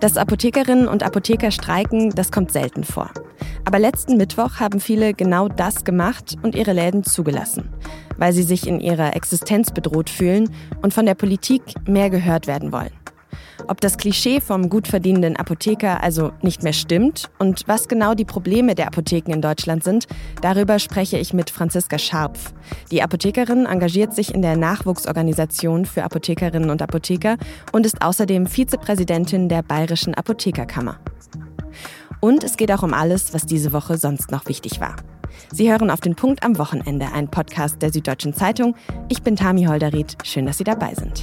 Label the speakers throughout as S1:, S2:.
S1: Dass Apothekerinnen und Apotheker streiken, das kommt selten vor. Aber letzten Mittwoch haben viele genau das gemacht und ihre Läden zugelassen, weil sie sich in ihrer Existenz bedroht fühlen und von der Politik mehr gehört werden wollen. Ob das Klischee vom gut verdienenden Apotheker also nicht mehr stimmt und was genau die Probleme der Apotheken in Deutschland sind, darüber spreche ich mit Franziska Scharpf. Die Apothekerin engagiert sich in der Nachwuchsorganisation für Apothekerinnen und Apotheker und ist außerdem Vizepräsidentin der Bayerischen Apothekerkammer. Und es geht auch um alles, was diese Woche sonst noch wichtig war. Sie hören auf den Punkt am Wochenende, einen Podcast der Süddeutschen Zeitung. Ich bin Tami Holderried. Schön, dass Sie dabei sind.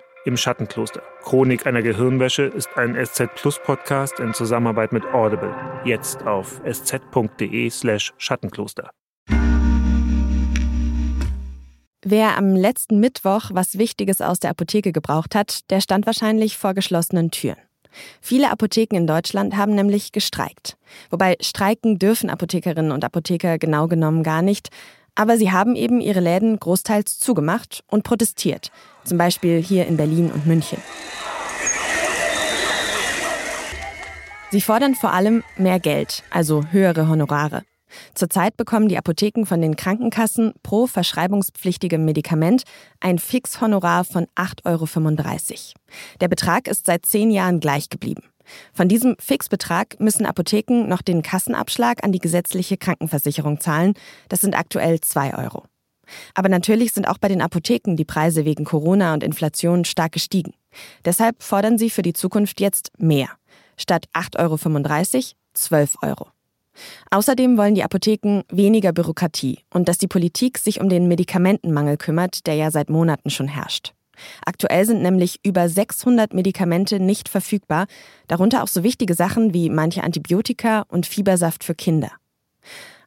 S2: Im Schattenkloster. Chronik einer Gehirnwäsche ist ein SZ Plus Podcast in Zusammenarbeit mit Audible. Jetzt auf sz.de/slash Schattenkloster.
S1: Wer am letzten Mittwoch was Wichtiges aus der Apotheke gebraucht hat, der stand wahrscheinlich vor geschlossenen Türen. Viele Apotheken in Deutschland haben nämlich gestreikt. Wobei streiken dürfen Apothekerinnen und Apotheker genau genommen gar nicht. Aber sie haben eben ihre Läden großteils zugemacht und protestiert, zum Beispiel hier in Berlin und München. Sie fordern vor allem mehr Geld, also höhere Honorare. Zurzeit bekommen die Apotheken von den Krankenkassen pro verschreibungspflichtigem Medikament ein Fixhonorar von 8,35 Euro. Der Betrag ist seit zehn Jahren gleich geblieben. Von diesem Fixbetrag müssen Apotheken noch den Kassenabschlag an die gesetzliche Krankenversicherung zahlen. Das sind aktuell 2 Euro. Aber natürlich sind auch bei den Apotheken die Preise wegen Corona und Inflation stark gestiegen. Deshalb fordern sie für die Zukunft jetzt mehr. Statt 8,35 Euro 12 Euro. Außerdem wollen die Apotheken weniger Bürokratie und dass die Politik sich um den Medikamentenmangel kümmert, der ja seit Monaten schon herrscht. Aktuell sind nämlich über 600 Medikamente nicht verfügbar, darunter auch so wichtige Sachen wie manche Antibiotika und Fiebersaft für Kinder.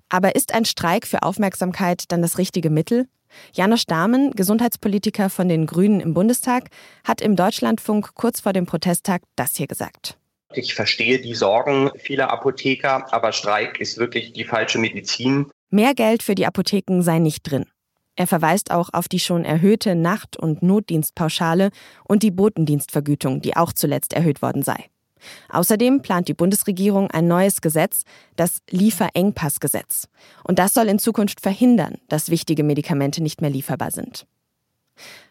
S1: Aber ist ein Streik für Aufmerksamkeit dann das richtige Mittel? Janosch Dahmen, Gesundheitspolitiker von den Grünen im Bundestag, hat im Deutschlandfunk kurz vor dem Protesttag das hier gesagt.
S3: Ich verstehe die Sorgen vieler Apotheker, aber Streik ist wirklich die falsche Medizin.
S1: Mehr Geld für die Apotheken sei nicht drin. Er verweist auch auf die schon erhöhte Nacht- und Notdienstpauschale und die Botendienstvergütung, die auch zuletzt erhöht worden sei. Außerdem plant die Bundesregierung ein neues Gesetz, das Lieferengpassgesetz. Und das soll in Zukunft verhindern, dass wichtige Medikamente nicht mehr lieferbar sind.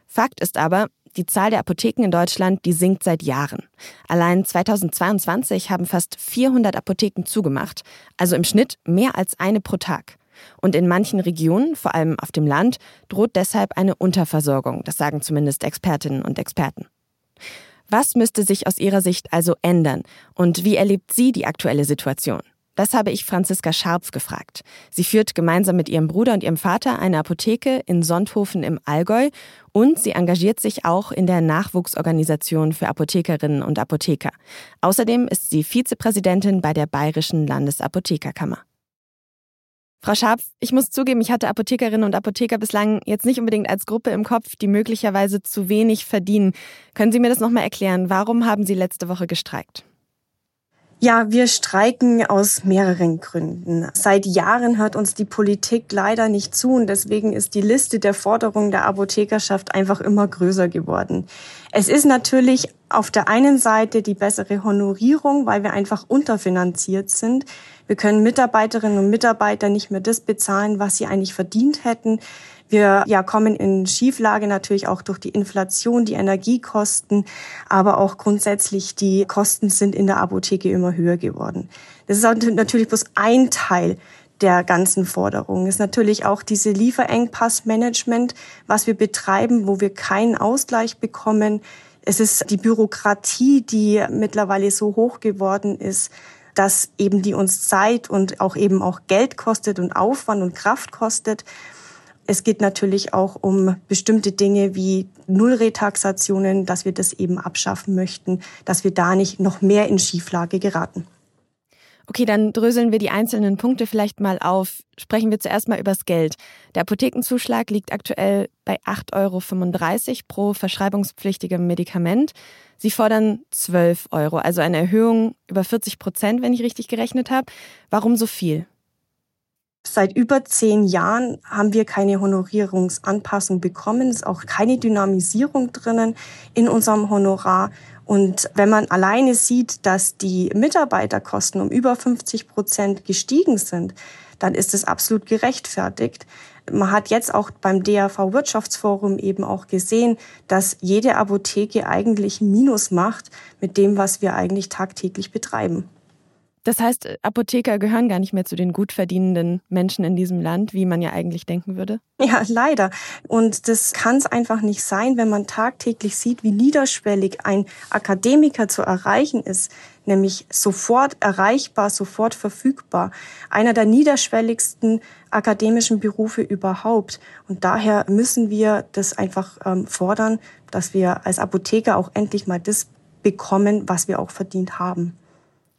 S1: Fakt ist aber, die Zahl der Apotheken in Deutschland, die sinkt seit Jahren. Allein 2022 haben fast 400 Apotheken zugemacht, also im Schnitt mehr als eine pro Tag. Und in manchen Regionen, vor allem auf dem Land, droht deshalb eine Unterversorgung, das sagen zumindest Expertinnen und Experten. Was müsste sich aus Ihrer Sicht also ändern und wie erlebt sie die aktuelle Situation? Das habe ich Franziska Scharpf gefragt. Sie führt gemeinsam mit ihrem Bruder und ihrem Vater eine Apotheke in Sonthofen im Allgäu und sie engagiert sich auch in der Nachwuchsorganisation für Apothekerinnen und Apotheker. Außerdem ist sie Vizepräsidentin bei der Bayerischen Landesapothekerkammer. Frau Scharpf, ich muss zugeben, ich hatte Apothekerinnen und Apotheker bislang jetzt nicht unbedingt als Gruppe im Kopf, die möglicherweise zu wenig verdienen. Können Sie mir das nochmal erklären? Warum haben Sie letzte Woche gestreikt?
S4: Ja, wir streiken aus mehreren Gründen. Seit Jahren hört uns die Politik leider nicht zu und deswegen ist die Liste der Forderungen der Apothekerschaft einfach immer größer geworden. Es ist natürlich auf der einen Seite die bessere Honorierung, weil wir einfach unterfinanziert sind. Wir können Mitarbeiterinnen und Mitarbeiter nicht mehr das bezahlen, was sie eigentlich verdient hätten. Wir ja, kommen in Schieflage natürlich auch durch die Inflation, die Energiekosten, aber auch grundsätzlich die Kosten sind in der Apotheke immer höher geworden. Das ist natürlich bloß ein Teil der ganzen Forderungen. ist natürlich auch diese Lieferengpassmanagement, was wir betreiben, wo wir keinen Ausgleich bekommen. Es ist die Bürokratie, die mittlerweile so hoch geworden ist, dass eben die uns Zeit und auch eben auch Geld kostet und Aufwand und Kraft kostet. Es geht natürlich auch um bestimmte Dinge wie Nullretaxationen, dass wir das eben abschaffen möchten, dass wir da nicht noch mehr in Schieflage geraten.
S1: Okay, dann dröseln wir die einzelnen Punkte vielleicht mal auf. Sprechen wir zuerst mal übers Geld. Der Apothekenzuschlag liegt aktuell bei 8,35 Euro pro verschreibungspflichtigem Medikament. Sie fordern 12 Euro, also eine Erhöhung über 40 Prozent, wenn ich richtig gerechnet habe. Warum so viel?
S4: Seit über zehn Jahren haben wir keine Honorierungsanpassung bekommen. Es ist auch keine Dynamisierung drinnen in unserem Honorar. Und wenn man alleine sieht, dass die Mitarbeiterkosten um über 50 Prozent gestiegen sind, dann ist es absolut gerechtfertigt. Man hat jetzt auch beim DAV Wirtschaftsforum eben auch gesehen, dass jede Apotheke eigentlich Minus macht mit dem, was wir eigentlich tagtäglich betreiben.
S1: Das heißt, Apotheker gehören gar nicht mehr zu den gut verdienenden Menschen in diesem Land, wie man ja eigentlich denken würde?
S4: Ja, leider. Und das kann es einfach nicht sein, wenn man tagtäglich sieht, wie niederschwellig ein Akademiker zu erreichen ist, nämlich sofort erreichbar, sofort verfügbar. Einer der niederschwelligsten akademischen Berufe überhaupt. Und daher müssen wir das einfach ähm, fordern, dass wir als Apotheker auch endlich mal das bekommen, was wir auch verdient haben.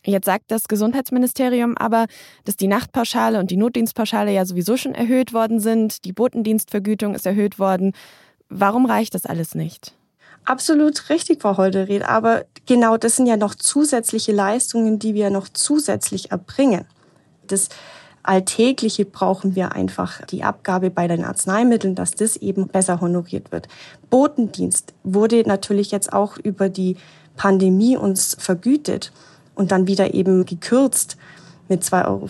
S1: Jetzt sagt das Gesundheitsministerium aber, dass die Nachtpauschale und die Notdienstpauschale ja sowieso schon erhöht worden sind, die Botendienstvergütung ist erhöht worden. Warum reicht das alles nicht?
S4: Absolut richtig, Frau Holderried. Aber genau das sind ja noch zusätzliche Leistungen, die wir noch zusätzlich erbringen. Das Alltägliche brauchen wir einfach die Abgabe bei den Arzneimitteln, dass das eben besser honoriert wird. Botendienst wurde natürlich jetzt auch über die Pandemie uns vergütet und dann wieder eben gekürzt mit 2,50 Euro.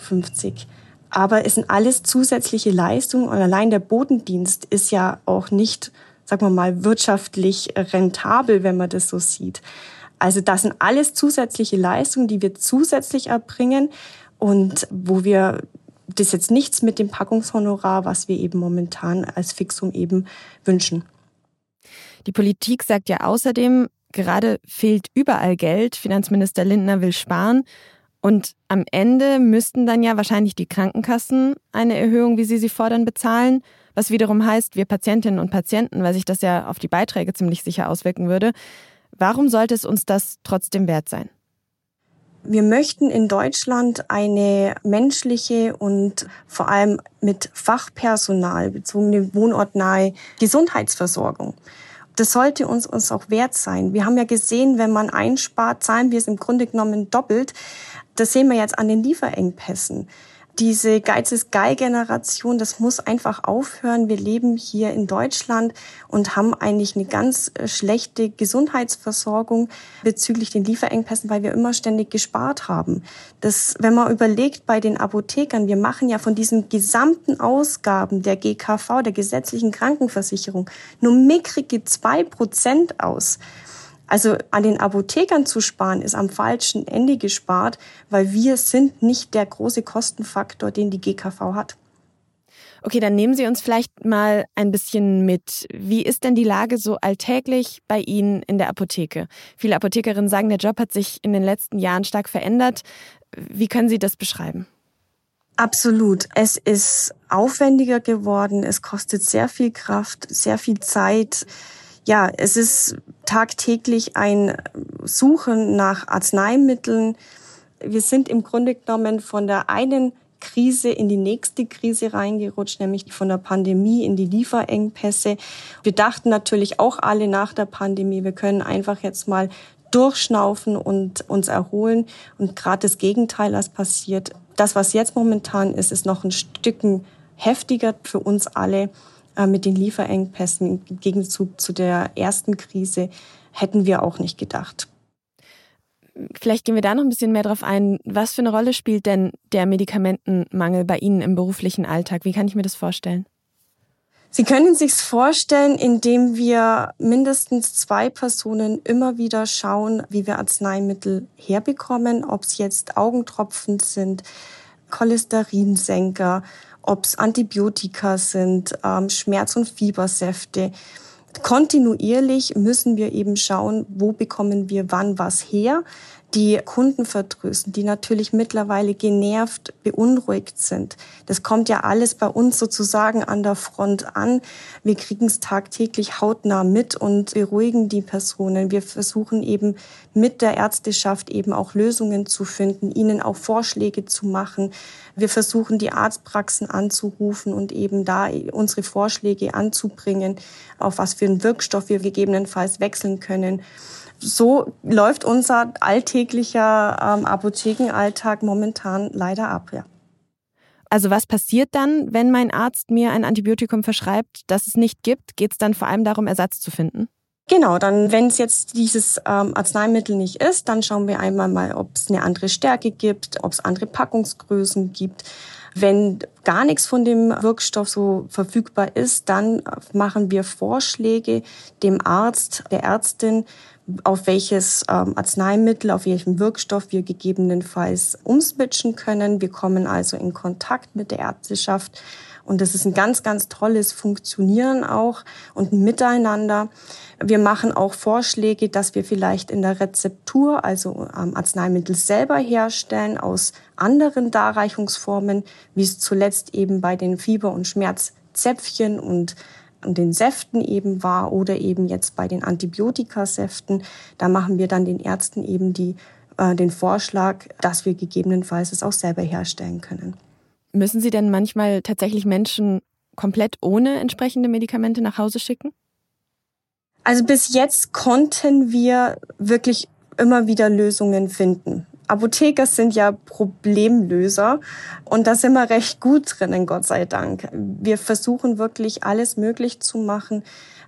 S4: Aber es sind alles zusätzliche Leistungen und allein der Bodendienst ist ja auch nicht, sagen wir mal, wirtschaftlich rentabel, wenn man das so sieht. Also das sind alles zusätzliche Leistungen, die wir zusätzlich erbringen und wo wir das jetzt nichts mit dem Packungshonorar, was wir eben momentan als Fixum eben wünschen.
S1: Die Politik sagt ja außerdem, Gerade fehlt überall Geld. Finanzminister Lindner will sparen. Und am Ende müssten dann ja wahrscheinlich die Krankenkassen eine Erhöhung, wie sie sie fordern, bezahlen. Was wiederum heißt, wir Patientinnen und Patienten, weil sich das ja auf die Beiträge ziemlich sicher auswirken würde. Warum sollte es uns das trotzdem wert sein?
S4: Wir möchten in Deutschland eine menschliche und vor allem mit Fachpersonal bezogene wohnortnahe Gesundheitsversorgung das sollte uns, uns auch wert sein. Wir haben ja gesehen, wenn man einspart, zahlen wir es im Grunde genommen doppelt. Das sehen wir jetzt an den Lieferengpässen diese Geiz ist Geil-Generation, das muss einfach aufhören. Wir leben hier in Deutschland und haben eigentlich eine ganz äh, schlechte Gesundheitsversorgung bezüglich den Lieferengpässen, weil wir immer ständig gespart haben. Das, wenn man überlegt bei den Apothekern, wir machen ja von diesen gesamten Ausgaben der GKV, der gesetzlichen Krankenversicherung, nur mickrige zwei Prozent aus. Also an den Apothekern zu sparen, ist am falschen Ende gespart, weil wir sind nicht der große Kostenfaktor, den die GKV hat.
S1: Okay, dann nehmen Sie uns vielleicht mal ein bisschen mit. Wie ist denn die Lage so alltäglich bei Ihnen in der Apotheke? Viele Apothekerinnen sagen, der Job hat sich in den letzten Jahren stark verändert. Wie können Sie das beschreiben?
S4: Absolut. Es ist aufwendiger geworden. Es kostet sehr viel Kraft, sehr viel Zeit ja, es ist tagtäglich ein Suchen nach Arzneimitteln. Wir sind im Grunde genommen von der einen Krise in die nächste Krise reingerutscht, nämlich von der Pandemie in die Lieferengpässe. Wir dachten natürlich auch alle nach der Pandemie, wir können einfach jetzt mal durchschnaufen und uns erholen. Und gerade das Gegenteil ist passiert. Das, was jetzt momentan ist, ist noch ein Stücken heftiger für uns alle. Äh, mit den Lieferengpässen im Gegenzug zu der ersten Krise hätten wir auch nicht gedacht.
S1: Vielleicht gehen wir da noch ein bisschen mehr drauf ein. Was für eine Rolle spielt denn der Medikamentenmangel bei Ihnen im beruflichen Alltag? Wie kann ich mir das vorstellen?
S4: Sie können sich's vorstellen, indem wir mindestens zwei Personen immer wieder schauen, wie wir Arzneimittel herbekommen, ob es jetzt Augentropfen sind, Cholesterinsenker ob es Antibiotika sind, ähm, Schmerz- und Fiebersäfte. Kontinuierlich müssen wir eben schauen, wo bekommen wir wann was her. Die Kunden vertrösten, die natürlich mittlerweile genervt, beunruhigt sind. Das kommt ja alles bei uns sozusagen an der Front an. Wir kriegen es tagtäglich hautnah mit und beruhigen die Personen. Wir versuchen eben mit der Ärzteschaft eben auch Lösungen zu finden, ihnen auch Vorschläge zu machen. Wir versuchen die Arztpraxen anzurufen und eben da unsere Vorschläge anzubringen, auf was für einen Wirkstoff wir gegebenenfalls wechseln können so läuft unser alltäglicher ähm, Apothekenalltag momentan leider ab, ja.
S1: Also was passiert dann, wenn mein Arzt mir ein Antibiotikum verschreibt, das es nicht gibt? Geht es dann vor allem darum, Ersatz zu finden?
S4: Genau, dann wenn es jetzt dieses ähm, Arzneimittel nicht ist, dann schauen wir einmal mal, ob es eine andere Stärke gibt, ob es andere Packungsgrößen gibt. Wenn gar nichts von dem Wirkstoff so verfügbar ist, dann machen wir Vorschläge dem Arzt, der Ärztin, auf welches ähm, Arzneimittel, auf welchen Wirkstoff wir gegebenenfalls umswitchen können. Wir kommen also in Kontakt mit der Ärzteschaft und das ist ein ganz, ganz tolles Funktionieren auch und Miteinander. Wir machen auch Vorschläge, dass wir vielleicht in der Rezeptur, also ähm, Arzneimittel selber herstellen aus anderen Darreichungsformen, wie es zuletzt eben bei den Fieber- und Schmerzzäpfchen und den Säften eben war oder eben jetzt bei den Antibiotikasäften. Da machen wir dann den Ärzten eben die, äh, den Vorschlag, dass wir gegebenenfalls es auch selber herstellen können.
S1: Müssen Sie denn manchmal tatsächlich Menschen komplett ohne entsprechende Medikamente nach Hause schicken?
S4: Also bis jetzt konnten wir wirklich immer wieder Lösungen finden. Apotheker sind ja Problemlöser und da sind wir recht gut drinnen, Gott sei Dank. Wir versuchen wirklich alles möglich zu machen,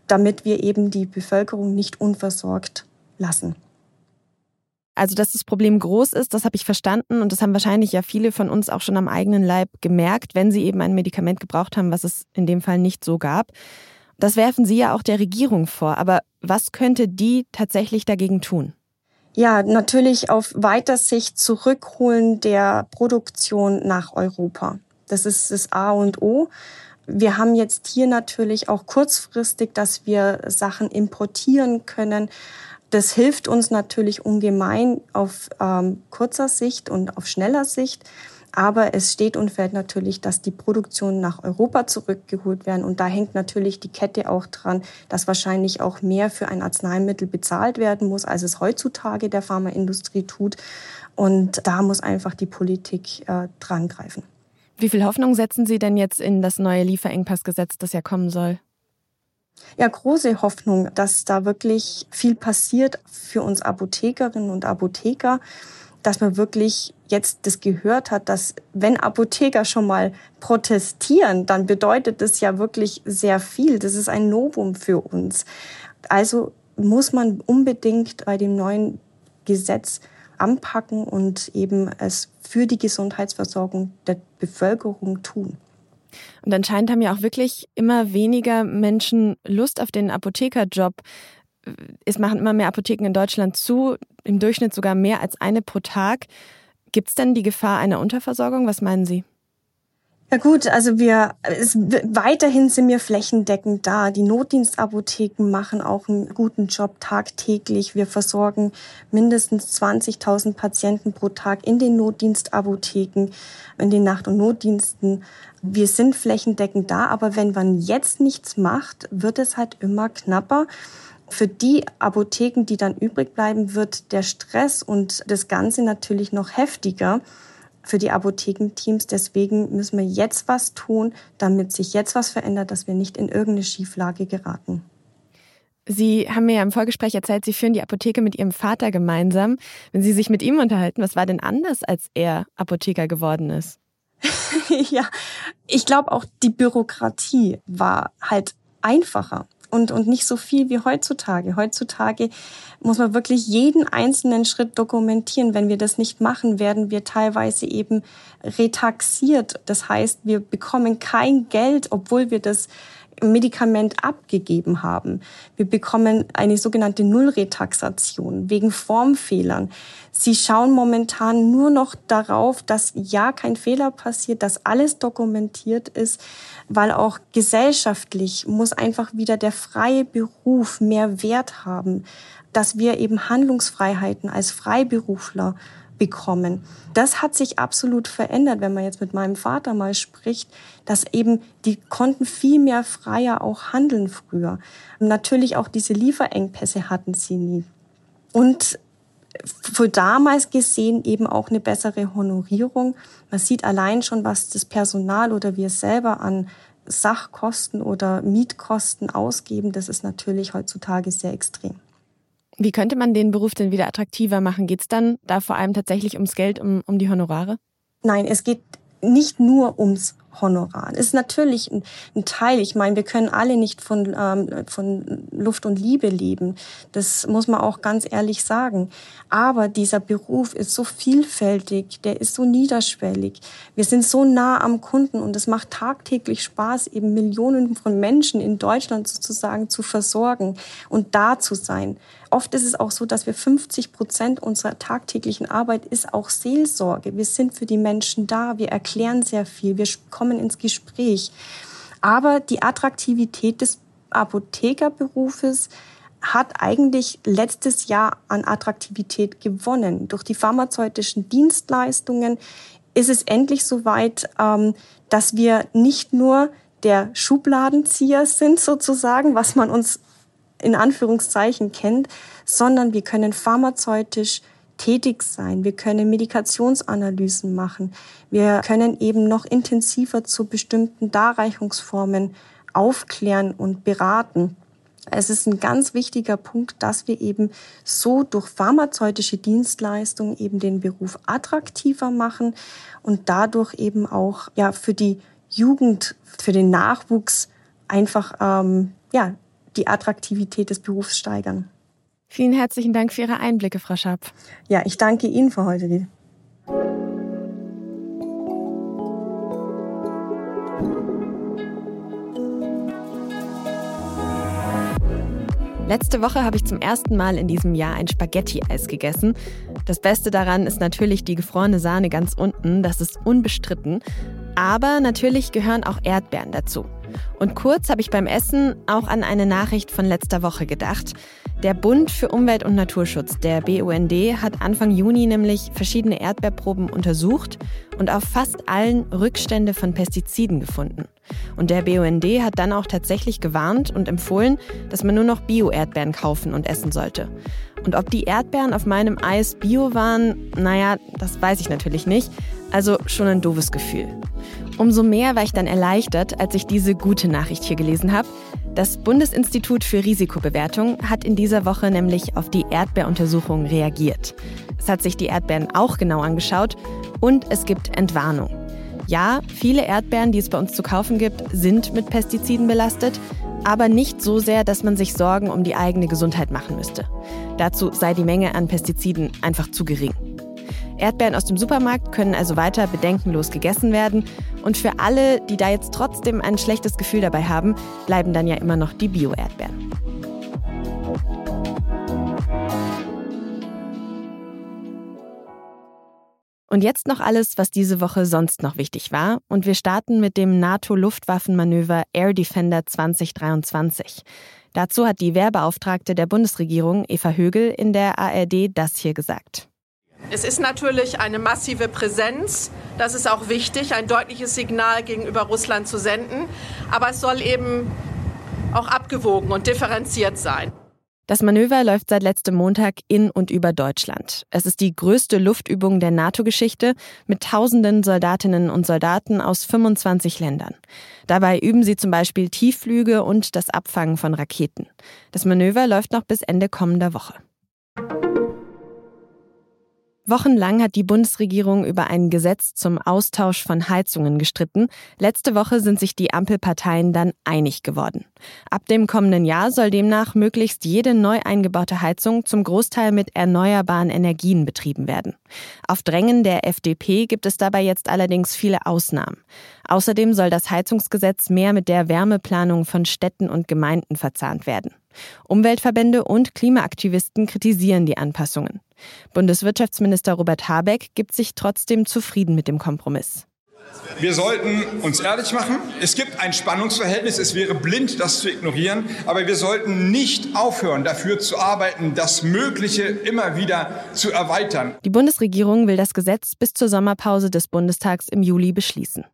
S4: damit wir eben die Bevölkerung nicht unversorgt lassen.
S1: Also, dass das Problem groß ist, das habe ich verstanden und das haben wahrscheinlich ja viele von uns auch schon am eigenen Leib gemerkt, wenn sie eben ein Medikament gebraucht haben, was es in dem Fall nicht so gab. Das werfen Sie ja auch der Regierung vor. Aber was könnte die tatsächlich dagegen tun?
S4: Ja, natürlich auf weiter Sicht zurückholen der Produktion nach Europa. Das ist das A und O. Wir haben jetzt hier natürlich auch kurzfristig, dass wir Sachen importieren können. Das hilft uns natürlich ungemein auf ähm, kurzer Sicht und auf schneller Sicht. Aber es steht und fällt natürlich, dass die Produktion nach Europa zurückgeholt werden. Und da hängt natürlich die Kette auch dran, dass wahrscheinlich auch mehr für ein Arzneimittel bezahlt werden muss, als es heutzutage der Pharmaindustrie tut. Und da muss einfach die Politik äh, dran greifen.
S1: Wie viel Hoffnung setzen Sie denn jetzt in das neue Lieferengpassgesetz, das ja kommen soll?
S4: Ja, große Hoffnung, dass da wirklich viel passiert für uns Apothekerinnen und Apotheker dass man wirklich jetzt das gehört hat, dass wenn Apotheker schon mal protestieren, dann bedeutet das ja wirklich sehr viel. Das ist ein Novum für uns. Also muss man unbedingt bei dem neuen Gesetz anpacken und eben es für die Gesundheitsversorgung der Bevölkerung tun.
S1: Und anscheinend haben ja auch wirklich immer weniger Menschen Lust auf den Apothekerjob es machen immer mehr Apotheken in Deutschland zu, im Durchschnitt sogar mehr als eine pro Tag. Gibt es denn die Gefahr einer Unterversorgung? Was meinen Sie?
S4: Ja gut, also wir es, weiterhin sind wir flächendeckend da. Die Notdienstapotheken machen auch einen guten Job tagtäglich. Wir versorgen mindestens 20.000 Patienten pro Tag in den Notdienstapotheken, in den Nacht- und Notdiensten. Wir sind flächendeckend da, aber wenn man jetzt nichts macht, wird es halt immer knapper. Für die Apotheken, die dann übrig bleiben, wird der Stress und das Ganze natürlich noch heftiger für die Apothekenteams. Deswegen müssen wir jetzt was tun, damit sich jetzt was verändert, dass wir nicht in irgendeine Schieflage geraten.
S1: Sie haben mir ja im Vorgespräch erzählt, Sie führen die Apotheke mit Ihrem Vater gemeinsam. Wenn Sie sich mit ihm unterhalten, was war denn anders, als er Apotheker geworden ist?
S4: ja, ich glaube auch die Bürokratie war halt einfacher und, und nicht so viel wie heutzutage. Heutzutage muss man wirklich jeden einzelnen Schritt dokumentieren. Wenn wir das nicht machen, werden wir teilweise eben retaxiert. Das heißt, wir bekommen kein Geld, obwohl wir das Medikament abgegeben haben. Wir bekommen eine sogenannte Nullretaxation wegen Formfehlern. Sie schauen momentan nur noch darauf, dass ja kein Fehler passiert, dass alles dokumentiert ist, weil auch gesellschaftlich muss einfach wieder der freie Beruf mehr Wert haben, dass wir eben Handlungsfreiheiten als Freiberufler bekommen. Das hat sich absolut verändert, wenn man jetzt mit meinem Vater mal spricht, dass eben die konnten viel mehr freier auch handeln früher. natürlich auch diese Lieferengpässe hatten sie nie. Und für damals gesehen eben auch eine bessere Honorierung. Man sieht allein schon, was das Personal oder wir selber an Sachkosten oder Mietkosten ausgeben. Das ist natürlich heutzutage sehr extrem.
S1: Wie könnte man den Beruf denn wieder attraktiver machen? Geht es dann da vor allem tatsächlich ums Geld, um, um die Honorare?
S4: Nein, es geht nicht nur ums Honorar. Ist natürlich ein, ein, Teil. Ich meine, wir können alle nicht von, ähm, von Luft und Liebe leben. Das muss man auch ganz ehrlich sagen. Aber dieser Beruf ist so vielfältig, der ist so niederschwellig. Wir sind so nah am Kunden und es macht tagtäglich Spaß, eben Millionen von Menschen in Deutschland sozusagen zu versorgen und da zu sein. Oft ist es auch so, dass wir 50 Prozent unserer tagtäglichen Arbeit ist auch Seelsorge. Wir sind für die Menschen da. Wir erklären sehr viel. Wir kommen ins Gespräch. Aber die Attraktivität des Apothekerberufes hat eigentlich letztes Jahr an Attraktivität gewonnen. Durch die pharmazeutischen Dienstleistungen ist es endlich soweit, ähm, dass wir nicht nur der Schubladenzieher sind sozusagen, was man uns in Anführungszeichen kennt, sondern wir können pharmazeutisch tätig sein. Wir können Medikationsanalysen machen. Wir können eben noch intensiver zu bestimmten Darreichungsformen aufklären und beraten. Es ist ein ganz wichtiger Punkt, dass wir eben so durch pharmazeutische Dienstleistungen eben den Beruf attraktiver machen und dadurch eben auch ja für die Jugend, für den Nachwuchs einfach ähm, ja die Attraktivität des Berufs steigern.
S1: Vielen herzlichen Dank für Ihre Einblicke, Frau Schapp.
S4: Ja, ich danke Ihnen für heute.
S1: Letzte Woche habe ich zum ersten Mal in diesem Jahr ein Spaghetti-Eis gegessen. Das Beste daran ist natürlich die gefrorene Sahne ganz unten, das ist unbestritten. Aber natürlich gehören auch Erdbeeren dazu. Und kurz habe ich beim Essen auch an eine Nachricht von letzter Woche gedacht. Der Bund für Umwelt und Naturschutz, der BUND, hat Anfang Juni nämlich verschiedene Erdbeerproben untersucht und auf fast allen Rückstände von Pestiziden gefunden. Und der BUND hat dann auch tatsächlich gewarnt und empfohlen, dass man nur noch Bio-Erdbeeren kaufen und essen sollte. Und ob die Erdbeeren auf meinem Eis Bio waren, naja, das weiß ich natürlich nicht. Also schon ein doofes Gefühl. Umso mehr war ich dann erleichtert, als ich diese gute Nachricht hier gelesen habe. Das Bundesinstitut für Risikobewertung hat in dieser Woche nämlich auf die Erdbeeruntersuchung reagiert. Es hat sich die Erdbeeren auch genau angeschaut und es gibt Entwarnung. Ja, viele Erdbeeren, die es bei uns zu kaufen gibt, sind mit Pestiziden belastet, aber nicht so sehr, dass man sich Sorgen um die eigene Gesundheit machen müsste. Dazu sei die Menge an Pestiziden einfach zu gering. Erdbeeren aus dem Supermarkt können also weiter bedenkenlos gegessen werden. Und für alle, die da jetzt trotzdem ein schlechtes Gefühl dabei haben, bleiben dann ja immer noch die Bio-Erdbeeren. Und jetzt noch alles, was diese Woche sonst noch wichtig war. Und wir starten mit dem NATO-Luftwaffenmanöver Air Defender 2023. Dazu hat die Wehrbeauftragte der Bundesregierung, Eva Högel, in der ARD das hier gesagt.
S5: Es ist natürlich eine massive Präsenz. Das ist auch wichtig, ein deutliches Signal gegenüber Russland zu senden. Aber es soll eben auch abgewogen und differenziert sein.
S1: Das Manöver läuft seit letztem Montag in und über Deutschland. Es ist die größte Luftübung der NATO-Geschichte mit tausenden Soldatinnen und Soldaten aus 25 Ländern. Dabei üben sie zum Beispiel Tiefflüge und das Abfangen von Raketen. Das Manöver läuft noch bis Ende kommender Woche. Wochenlang hat die Bundesregierung über ein Gesetz zum Austausch von Heizungen gestritten. Letzte Woche sind sich die Ampelparteien dann einig geworden. Ab dem kommenden Jahr soll demnach möglichst jede neu eingebaute Heizung zum Großteil mit erneuerbaren Energien betrieben werden. Auf Drängen der FDP gibt es dabei jetzt allerdings viele Ausnahmen. Außerdem soll das Heizungsgesetz mehr mit der Wärmeplanung von Städten und Gemeinden verzahnt werden. Umweltverbände und Klimaaktivisten kritisieren die Anpassungen. Bundeswirtschaftsminister Robert Habeck gibt sich trotzdem zufrieden mit dem Kompromiss.
S6: Wir sollten uns ehrlich machen. Es gibt ein Spannungsverhältnis. Es wäre blind, das zu ignorieren. Aber wir sollten nicht aufhören, dafür zu arbeiten, das Mögliche immer wieder zu erweitern.
S1: Die Bundesregierung will das Gesetz bis zur Sommerpause des Bundestags im Juli beschließen.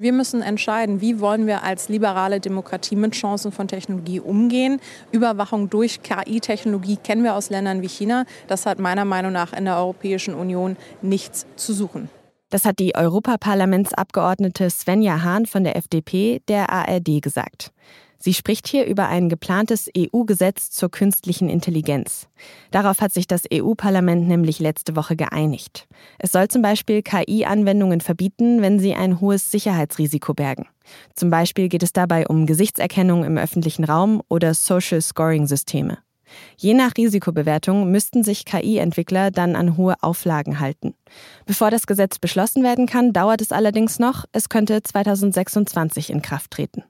S7: Wir müssen entscheiden, wie wollen wir als liberale Demokratie mit Chancen von Technologie umgehen. Überwachung durch KI-Technologie kennen wir aus Ländern wie China. Das hat meiner Meinung nach in der Europäischen Union nichts zu suchen.
S1: Das hat die Europaparlamentsabgeordnete Svenja Hahn von der FDP der ARD gesagt. Sie spricht hier über ein geplantes EU-Gesetz zur künstlichen Intelligenz. Darauf hat sich das EU-Parlament nämlich letzte Woche geeinigt. Es soll zum Beispiel KI-Anwendungen verbieten, wenn sie ein hohes Sicherheitsrisiko bergen. Zum Beispiel geht es dabei um Gesichtserkennung im öffentlichen Raum oder Social Scoring-Systeme. Je nach Risikobewertung müssten sich KI-Entwickler dann an hohe Auflagen halten. Bevor das Gesetz beschlossen werden kann, dauert es allerdings noch. Es könnte 2026 in Kraft treten.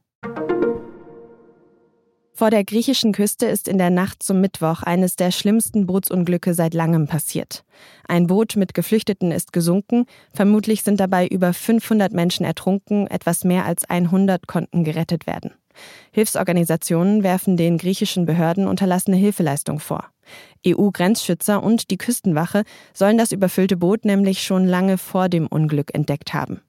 S1: Vor der griechischen Küste ist in der Nacht zum Mittwoch eines der schlimmsten Bootsunglücke seit langem passiert. Ein Boot mit Geflüchteten ist gesunken, vermutlich sind dabei über 500 Menschen ertrunken, etwas mehr als 100 konnten gerettet werden. Hilfsorganisationen werfen den griechischen Behörden unterlassene Hilfeleistung vor. EU-Grenzschützer und die Küstenwache sollen das überfüllte Boot nämlich schon lange vor dem Unglück entdeckt haben.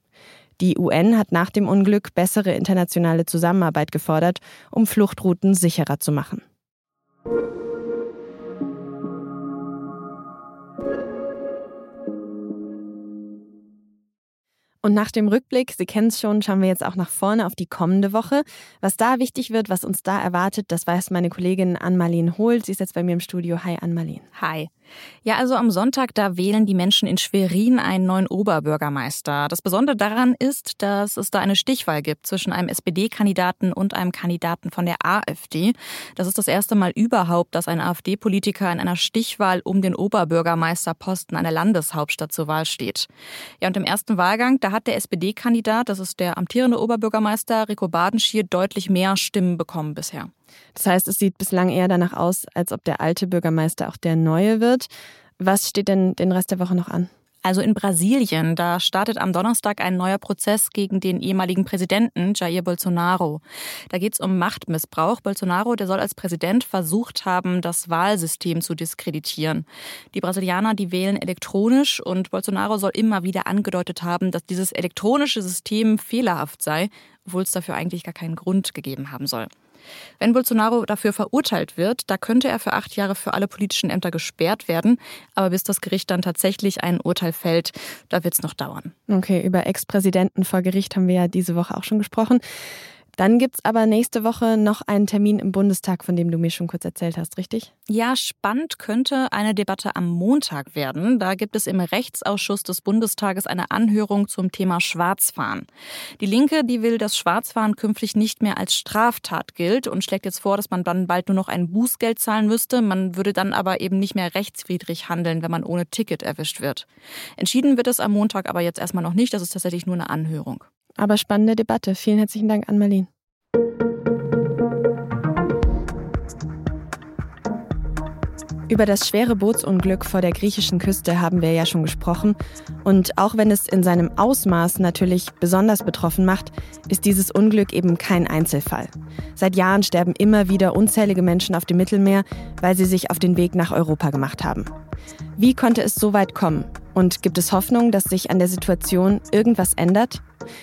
S1: Die UN hat nach dem Unglück bessere internationale Zusammenarbeit gefordert, um Fluchtrouten sicherer zu machen. Und nach dem Rückblick, Sie kennen es schon, schauen wir jetzt auch nach vorne auf die kommende Woche. Was da wichtig wird, was uns da erwartet, das weiß meine Kollegin Ann-Marlene Hohl. Sie ist jetzt bei mir im Studio. Hi, Ann-Marlene.
S8: Hi. Ja, also am Sonntag, da wählen die Menschen in Schwerin einen neuen Oberbürgermeister. Das Besondere daran ist, dass es da eine Stichwahl gibt zwischen einem SPD-Kandidaten und einem Kandidaten von der AfD. Das ist das erste Mal überhaupt, dass ein AfD-Politiker in einer Stichwahl um den Oberbürgermeisterposten einer Landeshauptstadt zur Wahl steht. Ja, und im ersten Wahlgang, da hat der SPD-Kandidat, das ist der amtierende Oberbürgermeister Rico Badenschier, deutlich mehr Stimmen bekommen bisher.
S1: Das heißt, es sieht bislang eher danach aus, als ob der alte Bürgermeister auch der neue wird. Was steht denn den Rest der Woche noch an?
S8: Also in Brasilien, da startet am Donnerstag ein neuer Prozess gegen den ehemaligen Präsidenten Jair Bolsonaro. Da geht es um Machtmissbrauch. Bolsonaro, der soll als Präsident versucht haben, das Wahlsystem zu diskreditieren. Die Brasilianer, die wählen elektronisch und Bolsonaro soll immer wieder angedeutet haben, dass dieses elektronische System fehlerhaft sei, obwohl es dafür eigentlich gar keinen Grund gegeben haben soll. Wenn Bolsonaro dafür verurteilt wird, da könnte er für acht Jahre für alle politischen Ämter gesperrt werden. Aber bis das Gericht dann tatsächlich ein Urteil fällt, da wird es noch dauern.
S1: Okay, über Ex-Präsidenten vor Gericht haben wir ja diese Woche auch schon gesprochen. Dann gibt es aber nächste Woche noch einen Termin im Bundestag, von dem du mir schon kurz erzählt hast, richtig?
S8: Ja, spannend könnte eine Debatte am Montag werden. Da gibt es im Rechtsausschuss des Bundestages eine Anhörung zum Thema Schwarzfahren. Die Linke, die will, dass Schwarzfahren künftig nicht mehr als Straftat gilt und schlägt jetzt vor, dass man dann bald nur noch ein Bußgeld zahlen müsste. Man würde dann aber eben nicht mehr rechtswidrig handeln, wenn man ohne Ticket erwischt wird. Entschieden wird es am Montag aber jetzt erstmal noch nicht. Das ist tatsächlich nur eine Anhörung.
S1: Aber spannende Debatte. Vielen herzlichen Dank an Marlene. Über das schwere Bootsunglück vor der griechischen Küste haben wir ja schon gesprochen. Und auch wenn es in seinem Ausmaß natürlich besonders betroffen macht, ist dieses Unglück eben kein Einzelfall. Seit Jahren sterben immer wieder unzählige Menschen auf dem Mittelmeer, weil sie sich auf den Weg nach Europa gemacht haben. Wie konnte es so weit kommen? Und gibt es Hoffnung, dass sich an der Situation irgendwas ändert?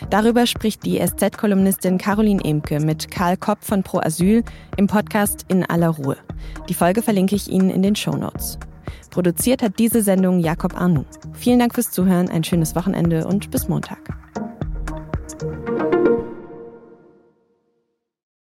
S1: Darüber spricht die SZ-Kolumnistin Caroline Emke mit Karl Kopp von Pro Asyl im Podcast In aller Ruhe. Die Folge verlinke ich Ihnen in den Show Notes. Produziert hat diese Sendung Jakob Arnu. Vielen Dank fürs Zuhören, ein schönes Wochenende und bis Montag.